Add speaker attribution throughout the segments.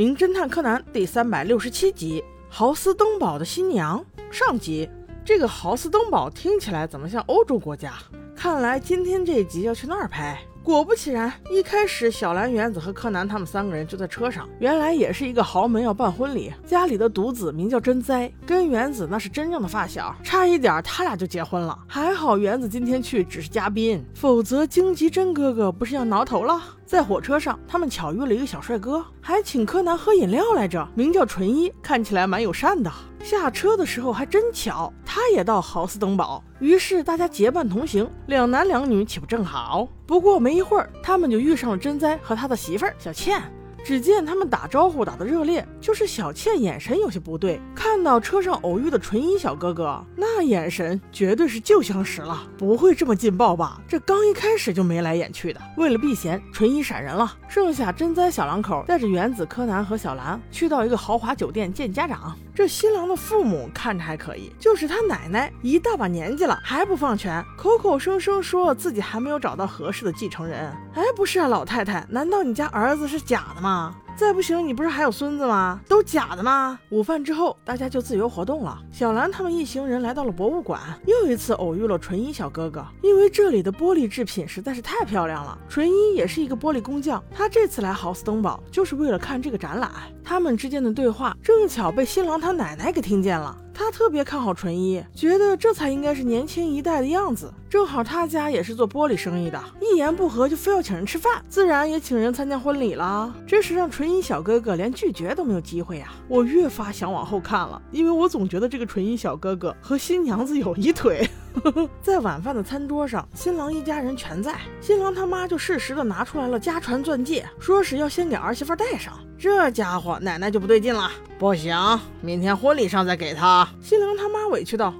Speaker 1: 名侦探柯南》第三百六十七集《豪斯登堡的新娘》上集。这个豪斯登堡听起来怎么像欧洲国家？看来今天这一集要去那儿拍。果不其然，一开始小兰、原子和柯南他们三个人就在车上。原来也是一个豪门要办婚礼，家里的独子名叫真哉，跟原子那是真正的发小，差一点他俩就结婚了。还好原子今天去只是嘉宾，否则荆棘真哥哥不是要挠头了。在火车上，他们巧遇了一个小帅哥，还请柯南喝饮料来着，名叫纯一，看起来蛮友善的。下车的时候还真巧，他也到豪斯登堡，于是大家结伴同行，两男两女岂不正好？不过没一会儿，他们就遇上了真哉和他的媳妇儿小倩。只见他们打招呼打得热烈，就是小倩眼神有些不对，看到车上偶遇的纯一小哥哥，那眼神绝对是旧相识了，不会这么劲爆吧？这刚一开始就眉来眼去的。为了避嫌，纯一闪人了，剩下真哉小两口带着原子、柯南和小兰去到一个豪华酒店见家长。这新郎的父母看着还可以，就是他奶奶一大把年纪了还不放权，口口声声说自己还没有找到合适的继承人。哎，不是啊，老太太，难道你家儿子是假的吗？再不行，你不是还有孙子吗？都假的吗？午饭之后，大家就自由活动了。小兰他们一行人来到了博物馆，又一次偶遇了纯一小哥哥。因为这里的玻璃制品实在是太漂亮了，纯一也是一个玻璃工匠。他这次来豪斯登堡，就是为了看这个展览。他们之间的对话正巧被新郎他奶奶给听见了。他特别看好纯一，觉得这才应该是年轻一代的样子。正好他家也是做玻璃生意的，一言不合就非要请人吃饭，自然也请人参加婚礼了。这是让纯一小哥哥连拒绝都没有机会呀！我越发想往后看了，因为我总觉得这个纯一小哥哥和新娘子有一腿。在晚饭的餐桌上，新郎一家人全在，新郎他妈就适时的拿出来了家传钻戒，说是要先给儿媳妇戴上。这家伙奶奶就不对劲了，不行，明天婚礼上再给他。新郎他妈委屈道：“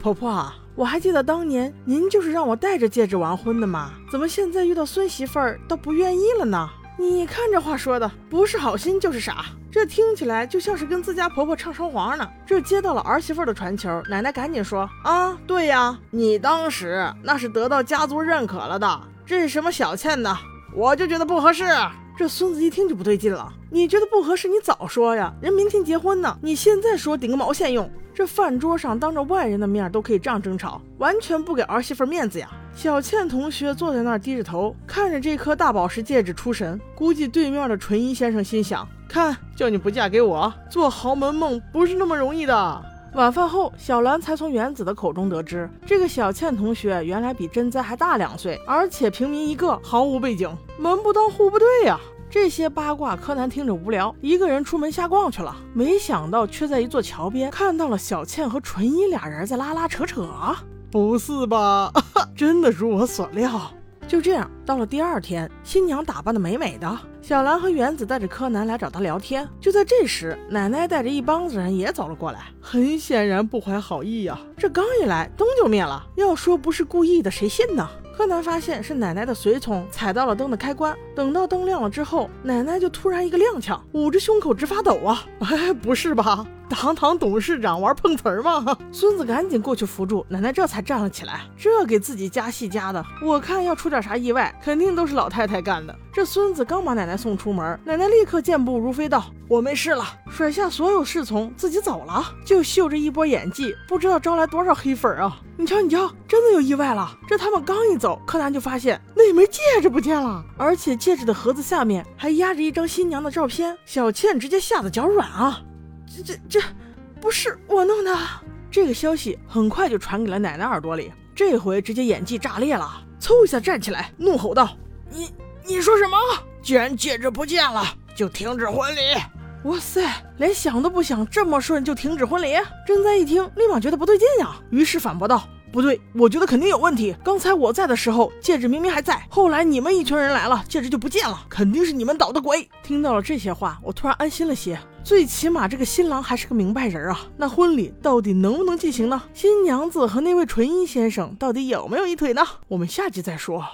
Speaker 1: 婆婆，我还记得当年您就是让我带着戒指完婚的嘛，怎么现在遇到孙媳妇儿都不愿意了呢？你看这话说的，不是好心就是傻。这听起来就像是跟自家婆婆唱双簧呢。这接到了儿媳妇的传球，奶奶赶紧说：啊，对呀，你当时那是得到家族认可了的，这是什么小倩的，我就觉得不合适。这孙子一听就不对劲了，你觉得不合适，你早说呀！人明天结婚呢，你现在说顶个毛线用？这饭桌上当着外人的面都可以这样争吵，完全不给儿媳妇面子呀！小倩同学坐在那儿低着头，看着这颗大宝石戒指出神，估计对面的纯一先生心想：看，叫你不嫁给我，做豪门梦不是那么容易的。晚饭后，小兰才从原子的口中得知，这个小倩同学原来比真哉还大两岁，而且平民一个，毫无背景，门不当户不对呀。这些八卦，柯南听着无聊，一个人出门瞎逛去了。没想到，却在一座桥边看到了小倩和纯一俩人在拉拉扯扯。不是吧？真的如我所料。就这样，到了第二天，新娘打扮的美美的，小兰和原子带着柯南来找他聊天。就在这时，奶奶带着一帮子人也走了过来，很显然不怀好意呀。这刚一来，灯就灭了。要说不是故意的，谁信呢？柯南发现是奶奶的随从踩到了灯的开关，等到灯亮了之后，奶奶就突然一个踉跄，捂着胸口直发抖啊！哎，不是吧？堂堂董事长玩碰瓷儿吗？孙子赶紧过去扶住奶奶，这才站了起来。这给自己加戏加的，我看要出点啥意外，肯定都是老太太干的。这孙子刚把奶奶送出门，奶奶立刻健步如飞道：“我没事了。”甩下所有侍从，自己走了。就秀着一波演技，不知道招来多少黑粉啊！你瞧，你瞧，真的有意外了。这他们刚一走，柯南就发现那枚戒指不见了，而且戒指的盒子下面还压着一张新娘的照片。小倩直接吓得脚软啊！这这这，不是我弄的。这个消息很快就传给了奶奶耳朵里，这回直接演技炸裂了，嗖一下站起来，怒吼道：“你你说什么？既然戒指不见了，就停止婚礼！”哇塞，连想都不想，这么顺就停止婚礼？真哉一听，立马觉得不对劲呀，于是反驳道。不对，我觉得肯定有问题。刚才我在的时候，戒指明明还在，后来你们一群人来了，戒指就不见了，肯定是你们捣的鬼。听到了这些话，我突然安心了些，最起码这个新郎还是个明白人啊。那婚礼到底能不能进行呢？新娘子和那位纯一先生到底有没有一腿呢？我们下集再说。